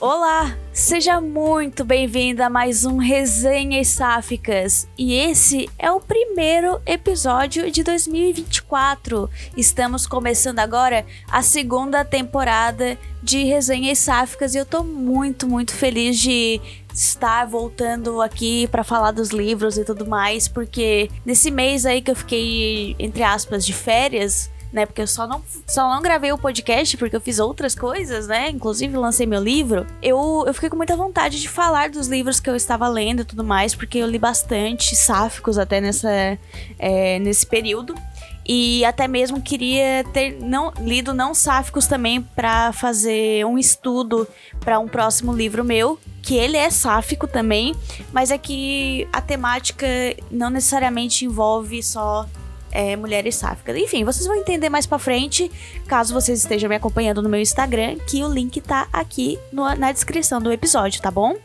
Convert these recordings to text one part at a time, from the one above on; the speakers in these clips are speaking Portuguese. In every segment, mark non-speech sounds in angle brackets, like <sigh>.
Olá, seja muito bem-vindo a mais um Resenhas Sáficas. E esse é o primeiro episódio de 2024. Estamos começando agora a segunda temporada de Resenhas Sáficas e eu tô muito, muito feliz de estar voltando aqui para falar dos livros e tudo mais, porque nesse mês aí que eu fiquei entre aspas de férias, né? Porque eu só não, só não gravei o podcast porque eu fiz outras coisas, né? Inclusive lancei meu livro. Eu, eu fiquei com muita vontade de falar dos livros que eu estava lendo e tudo mais, porque eu li bastante sáficos até nessa, é, nesse período e até mesmo queria ter não lido não sáficos também para fazer um estudo para um próximo livro meu que ele é sáfico também mas é que a temática não necessariamente envolve só é, mulheres sáficas. Enfim, vocês vão entender mais pra frente, caso vocês estejam me acompanhando no meu Instagram, que o link tá aqui no, na descrição do episódio, tá bom?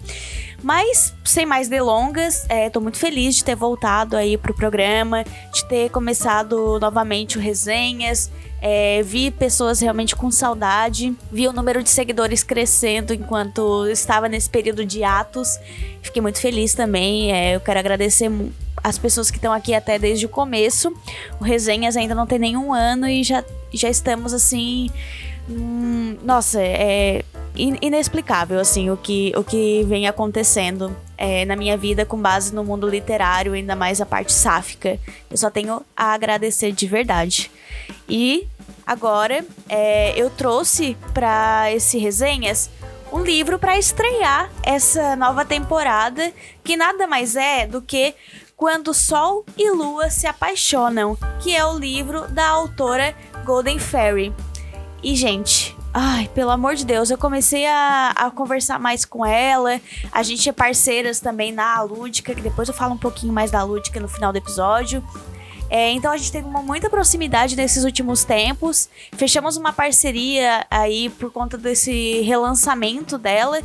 Mas, sem mais delongas, é, tô muito feliz de ter voltado aí pro programa, de ter começado novamente o Resenhas. É, vi pessoas realmente com saudade, vi o número de seguidores crescendo enquanto estava nesse período de atos. Fiquei muito feliz também. É, eu quero agradecer as pessoas que estão aqui até desde o começo. O Resenhas ainda não tem nenhum ano e já, já estamos assim. Hum, nossa, é inexplicável assim o que, o que vem acontecendo é, na minha vida com base no mundo literário, ainda mais a parte sáfica. Eu só tenho a agradecer de verdade. E agora é, eu trouxe para esse resenhas um livro para estrear essa nova temporada, que nada mais é do que quando Sol e Lua se apaixonam, que é o livro da autora Golden Fairy. E, gente, ai, pelo amor de Deus, eu comecei a, a conversar mais com ela. A gente é parceiras também na Lúdica, que depois eu falo um pouquinho mais da Lúdica no final do episódio. É, então a gente teve uma muita proximidade nesses últimos tempos. Fechamos uma parceria aí por conta desse relançamento dela.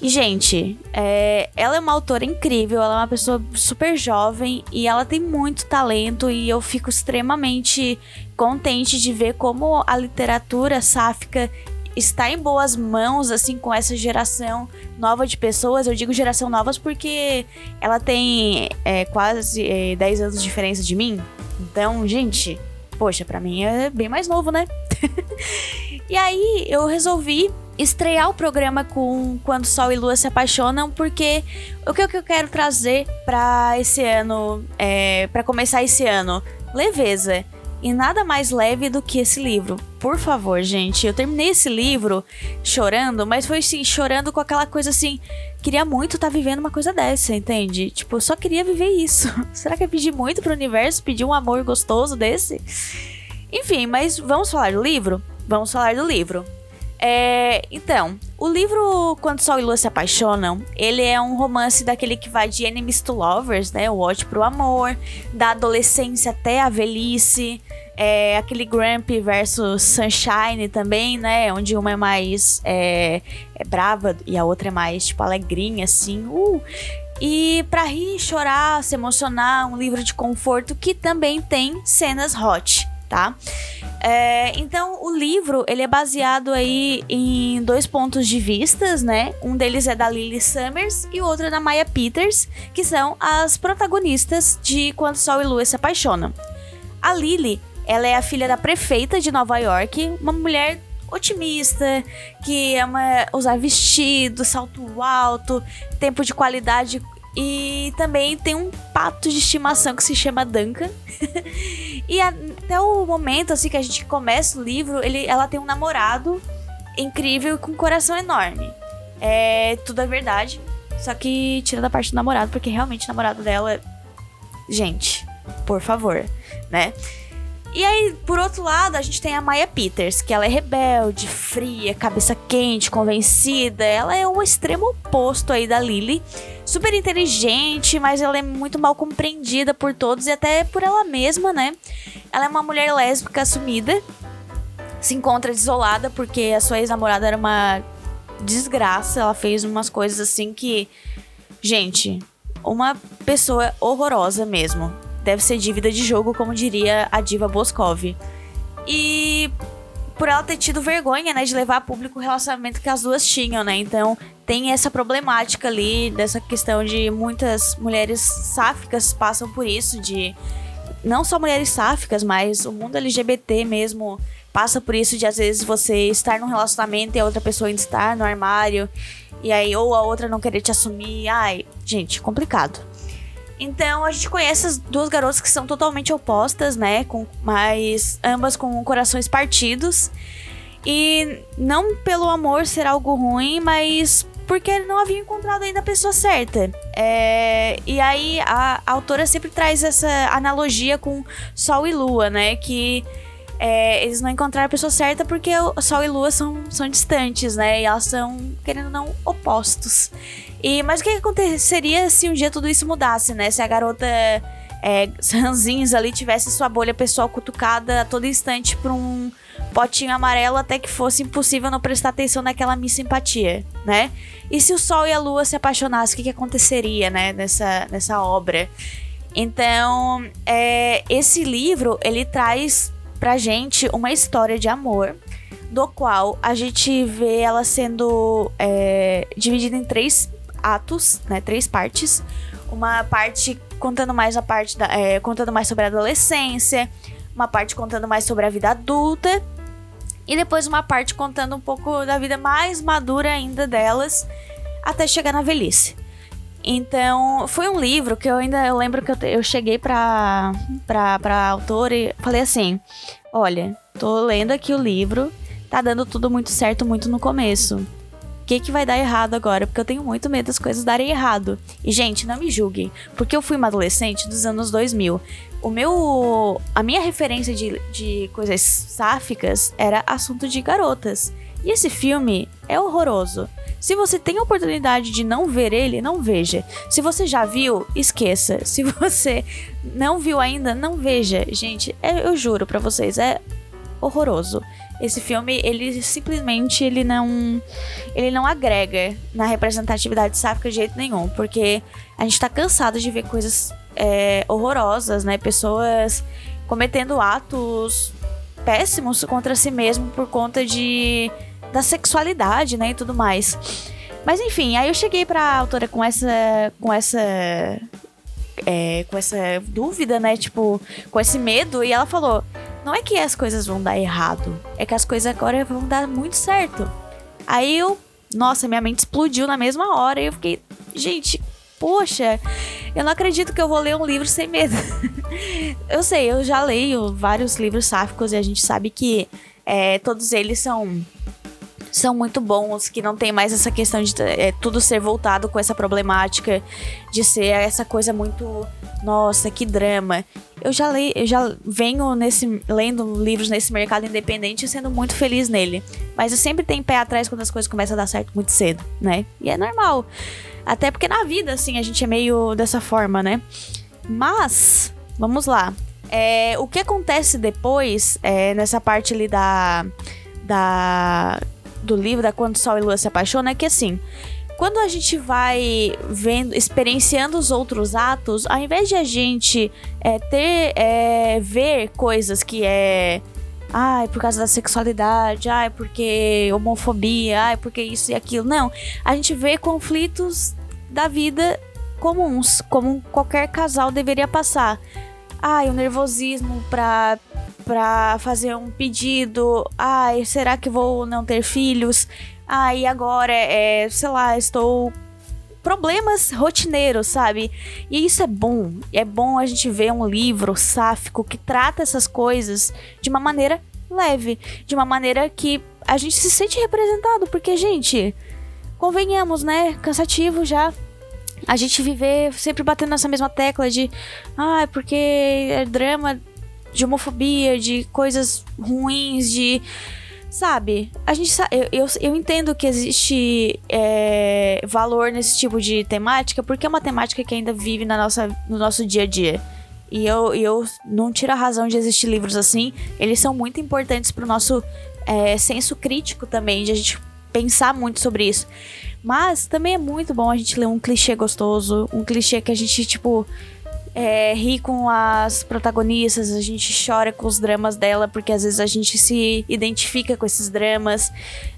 E, gente, é, ela é uma autora incrível, ela é uma pessoa super jovem e ela tem muito talento e eu fico extremamente contente de ver como a literatura sáfica está em boas mãos, assim, com essa geração nova de pessoas. Eu digo geração novas porque ela tem é, quase é, 10 anos de diferença de mim. Então, gente, poxa, para mim é bem mais novo, né? <laughs> e aí eu resolvi estrear o programa com Quando Sol e Lua se apaixonam, porque o que, eu quero trazer para esse ano, é, para começar esse ano? Leveza. E nada mais leve do que esse livro. Por favor, gente. Eu terminei esse livro chorando, mas foi assim, chorando com aquela coisa assim. Queria muito estar tá vivendo uma coisa dessa, entende? Tipo, só queria viver isso. <laughs> Será que eu pedi muito pro universo? Pedi um amor gostoso desse? Enfim, mas vamos falar do livro? Vamos falar do livro. É, então, o livro Quando Sol e Lua se Apaixonam, ele é um romance daquele que vai de enemies to lovers, né? O ódio pro amor, da adolescência até a velhice. É, aquele Grumpy versus Sunshine também, né? Onde uma é mais é, é brava e a outra é mais, tipo, alegrinha, assim. Uh! E para rir, chorar, se emocionar, um livro de conforto que também tem cenas hot tá? É, então, o livro, ele é baseado aí em dois pontos de vistas, né? Um deles é da Lily Summers e o outro é da Maya Peters, que são as protagonistas de Quando Sol e Lua se apaixonam. A Lily, ela é a filha da prefeita de Nova York, uma mulher otimista, que ama usar vestido, salto alto, tempo de qualidade e também tem um pato de estimação que se chama Duncan. <laughs> e até o momento assim que a gente começa o livro, ele, ela tem um namorado incrível com um coração enorme. É, tudo é verdade. Só que tira da parte do namorado, porque realmente o namorado dela. Gente, por favor, né? E aí, por outro lado, a gente tem a Maya Peters, que ela é rebelde, fria, cabeça quente, convencida. Ela é o extremo oposto aí da Lily. Super inteligente, mas ela é muito mal compreendida por todos e até por ela mesma, né? Ela é uma mulher lésbica assumida. Se encontra desolada porque a sua ex-namorada era uma desgraça. Ela fez umas coisas assim que. Gente, uma pessoa horrorosa mesmo deve ser dívida de jogo, como diria a diva Boscov. E por ela ter tido vergonha, né, de levar a público o relacionamento que as duas tinham, né? Então, tem essa problemática ali dessa questão de muitas mulheres sáficas passam por isso de não só mulheres sáficas, mas o mundo LGBT mesmo passa por isso de às vezes você estar num relacionamento e a outra pessoa ainda estar no armário e aí ou a outra não querer te assumir. Ai, gente, complicado. Então a gente conhece as duas garotas que são totalmente opostas, né? Com, mas ambas com corações partidos. E não pelo amor ser algo ruim, mas porque ele não havia encontrado ainda a pessoa certa. É, e aí a, a, autora sempre traz essa analogia com Sol e Lua, né? Que é, eles não encontraram a pessoa certa porque o Sol e Lua são, são distantes, né? E elas são, querendo ou não, opostos. E, mas o que aconteceria se um dia tudo isso mudasse, né? Se a garota é, <laughs> ali tivesse sua bolha pessoal cutucada a todo instante por um potinho amarelo até que fosse impossível não prestar atenção naquela minha simpatia, né? E se o Sol e a Lua se apaixonassem, o que, que aconteceria, né, nessa, nessa obra? Então, é, esse livro, ele traz pra gente uma história de amor, do qual a gente vê ela sendo é, dividida em três atos, né, três partes. Uma parte contando mais a parte da, é, contando mais sobre a adolescência, uma parte contando mais sobre a vida adulta e depois uma parte contando um pouco da vida mais madura ainda delas até chegar na velhice. Então, foi um livro que eu ainda eu lembro que eu, eu cheguei pra, pra, pra autora e falei assim: Olha, tô lendo aqui o livro, tá dando tudo muito certo muito no começo. O que, que vai dar errado agora? Porque eu tenho muito medo das coisas darem errado. E, gente, não me julguem, porque eu fui uma adolescente dos anos 2000. O meu. A minha referência de, de coisas sáficas era assunto de garotas. E esse filme é horroroso. Se você tem a oportunidade de não ver ele, não veja. Se você já viu, esqueça. Se <laughs> você não viu ainda, não veja. Gente, é, eu juro para vocês, é horroroso. Esse filme, ele simplesmente ele não ele não agrega na representatividade sáfica de jeito nenhum, porque a gente tá cansado de ver coisas é, horrorosas, né? Pessoas cometendo atos péssimos contra si mesmo por conta de da sexualidade, né, e tudo mais. Mas enfim, aí eu cheguei pra autora com essa. com essa. É, com essa dúvida, né? Tipo, com esse medo, e ela falou: não é que as coisas vão dar errado, é que as coisas agora vão dar muito certo. Aí eu, nossa, minha mente explodiu na mesma hora e eu fiquei, gente, poxa, eu não acredito que eu vou ler um livro sem medo. <laughs> eu sei, eu já leio vários livros sáficos e a gente sabe que é, todos eles são são muito bons, que não tem mais essa questão de é, tudo ser voltado com essa problemática, de ser essa coisa muito. Nossa, que drama. Eu já, leio, eu já venho nesse, lendo livros nesse mercado independente e sendo muito feliz nele. Mas eu sempre tenho pé atrás quando as coisas começam a dar certo muito cedo, né? E é normal. Até porque na vida, assim, a gente é meio dessa forma, né? Mas, vamos lá. É, o que acontece depois, é, nessa parte ali da. Da do livro da Quando Sol e Lua se apaixonam é que assim, quando a gente vai vendo, experienciando os outros atos, ao invés de a gente é, ter, é, ver coisas que é ai, por causa da sexualidade, ai, porque homofobia, ai, porque isso e aquilo. Não, a gente vê conflitos da vida comuns, como qualquer casal deveria passar. Ai, o nervosismo pra para fazer um pedido. Ai, será que vou não ter filhos? Ai, agora é, sei lá, estou problemas rotineiros, sabe? E isso é bom. É bom a gente ver um livro sáfico que trata essas coisas de uma maneira leve, de uma maneira que a gente se sente representado, porque gente, convenhamos, né? Cansativo já a gente viver sempre batendo nessa mesma tecla de ah, porque é drama de homofobia, de coisas ruins, de. Sabe? A gente eu, eu, eu entendo que existe é, valor nesse tipo de temática, porque é uma temática que ainda vive na nossa, no nosso dia a dia. E eu, eu não tiro a razão de existir livros assim. Eles são muito importantes pro nosso é, senso crítico também, de a gente pensar muito sobre isso. Mas também é muito bom a gente ler um clichê gostoso, um clichê que a gente, tipo, é, ri com as protagonistas, a gente chora com os dramas dela, porque às vezes a gente se identifica com esses dramas,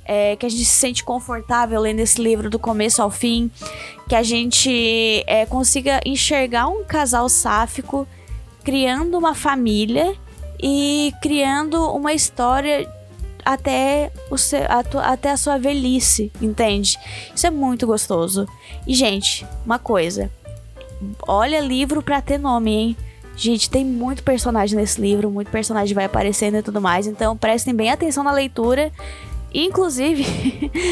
é, que a gente se sente confortável lendo esse livro do começo ao fim, que a gente é, consiga enxergar um casal sáfico criando uma família e criando uma história até, o seu, até a sua velhice, entende? Isso é muito gostoso. E, gente, uma coisa. Olha livro pra ter nome, hein? Gente, tem muito personagem nesse livro, muito personagem vai aparecendo e tudo mais, então prestem bem atenção na leitura Inclusive,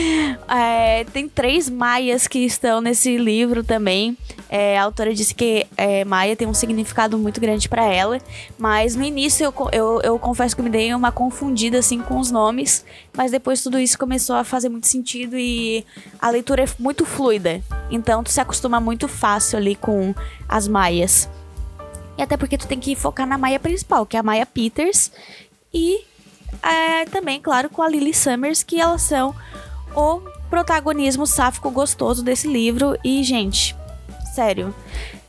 <laughs> é, tem três maias que estão nesse livro também. É, a autora disse que é, Maia tem um significado muito grande para ela, mas no início eu, eu, eu, confesso que me dei uma confundida assim com os nomes, mas depois tudo isso começou a fazer muito sentido e a leitura é muito fluida, então tu se acostuma muito fácil ali com as Maias. E até porque tu tem que focar na Maia principal, que é a Maia Peters, e é, também, claro, com a Lily Summers, que elas são o protagonismo sáfico gostoso desse livro. E, gente, sério,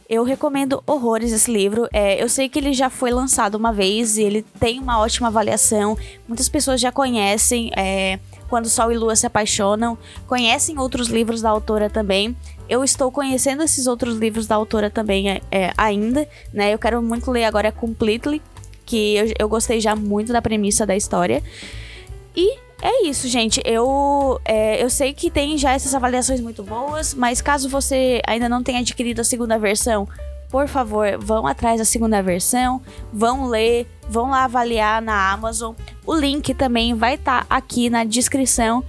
eu recomendo horrores esse livro. É, eu sei que ele já foi lançado uma vez e ele tem uma ótima avaliação. Muitas pessoas já conhecem. É, quando Sol e Lua se apaixonam, conhecem outros livros da autora também. Eu estou conhecendo esses outros livros da autora também é, é ainda, né? Eu quero muito ler agora Completely, que eu, eu gostei já muito da premissa da história. E é isso, gente. Eu, é, eu sei que tem já essas avaliações muito boas, mas caso você ainda não tenha adquirido a segunda versão, por favor, vão atrás da segunda versão, vão ler, vão lá avaliar na Amazon. O link também vai estar tá aqui na descrição.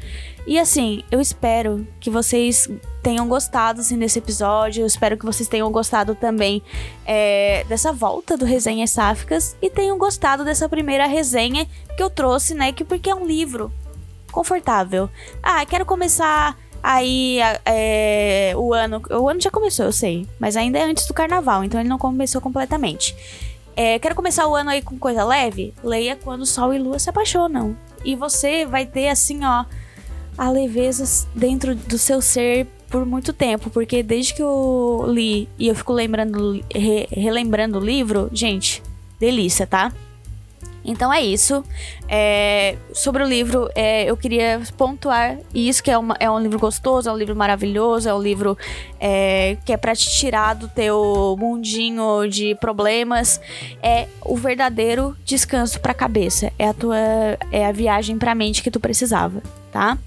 E assim, eu espero que vocês tenham gostado assim, desse episódio. Eu espero que vocês tenham gostado também é, dessa volta do Resenhas Sáficas e tenham gostado dessa primeira resenha que eu trouxe, né? Que porque é um livro confortável. Ah, quero começar aí é, o ano. O ano já começou, eu sei, mas ainda é antes do carnaval, então ele não começou completamente. É, quero começar o ano aí com coisa leve? Leia quando Sol e Lua se apaixonam. E você vai ter assim, ó a leveza dentro do seu ser por muito tempo, porque desde que eu li e eu fico lembrando, re, relembrando o livro, gente, delícia, tá? Então é isso. É, sobre o livro, é, eu queria pontuar isso, que é, uma, é, um livro gostoso, é um livro maravilhoso, é um livro é, que é pra te tirar do teu mundinho de problemas. É o verdadeiro descanso pra cabeça. É a tua. É a viagem pra mente que tu precisava, tá?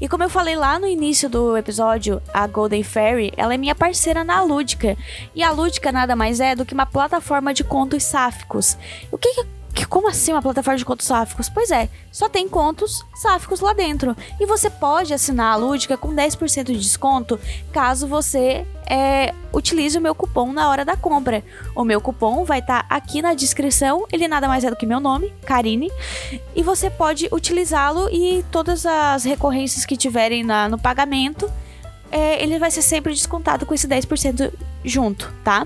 E como eu falei lá no início do episódio, a Golden Fairy, ela é minha parceira na Lúdica. E a Lúdica nada mais é do que uma plataforma de contos sáficos. O que, que que como assim uma plataforma de contos sáficos? Pois é, só tem contos sáficos lá dentro. E você pode assinar a Lúdica com 10% de desconto caso você é, utilize o meu cupom na hora da compra. O meu cupom vai estar tá aqui na descrição, ele nada mais é do que meu nome, Karine, e você pode utilizá-lo e todas as recorrências que tiverem na, no pagamento, é, ele vai ser sempre descontado com esse 10% junto, tá?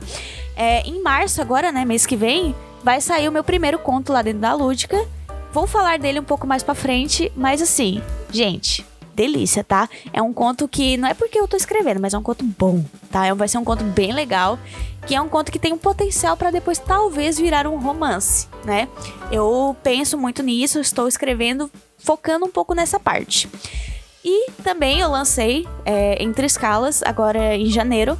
É, em março, agora, né, mês que vem, vai sair o meu primeiro conto lá dentro da Lúdica. Vou falar dele um pouco mais pra frente, mas assim, gente, delícia, tá? É um conto que não é porque eu tô escrevendo, mas é um conto bom, tá? É vai ser um conto bem legal, que é um conto que tem um potencial para depois talvez virar um romance, né? Eu penso muito nisso, estou escrevendo focando um pouco nessa parte. E também eu lancei é, Entre Escalas, agora em janeiro,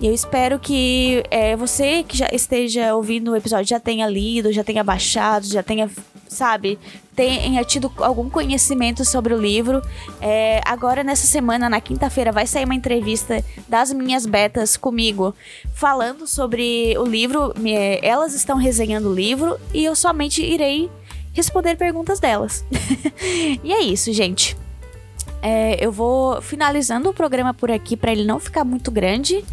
e eu espero que é, você que já esteja ouvindo o episódio já tenha lido, já tenha baixado, já tenha, sabe, tenha tido algum conhecimento sobre o livro. É, agora, nessa semana, na quinta-feira, vai sair uma entrevista das minhas betas comigo, falando sobre o livro. Elas estão resenhando o livro e eu somente irei responder perguntas delas. <laughs> e é isso, gente. É, eu vou finalizando o programa por aqui para ele não ficar muito grande.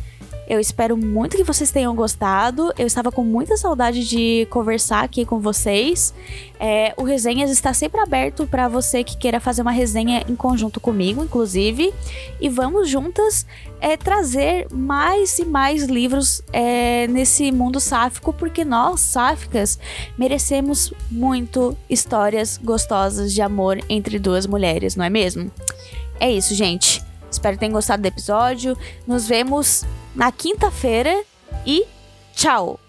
Eu espero muito que vocês tenham gostado. Eu estava com muita saudade de conversar aqui com vocês. É, o Resenhas está sempre aberto para você que queira fazer uma resenha em conjunto comigo, inclusive. E vamos juntas é, trazer mais e mais livros é, nesse mundo sáfico, porque nós, sáficas, merecemos muito histórias gostosas de amor entre duas mulheres, não é mesmo? É isso, gente. Espero que tenham gostado do episódio. Nos vemos na quinta-feira e Tchau!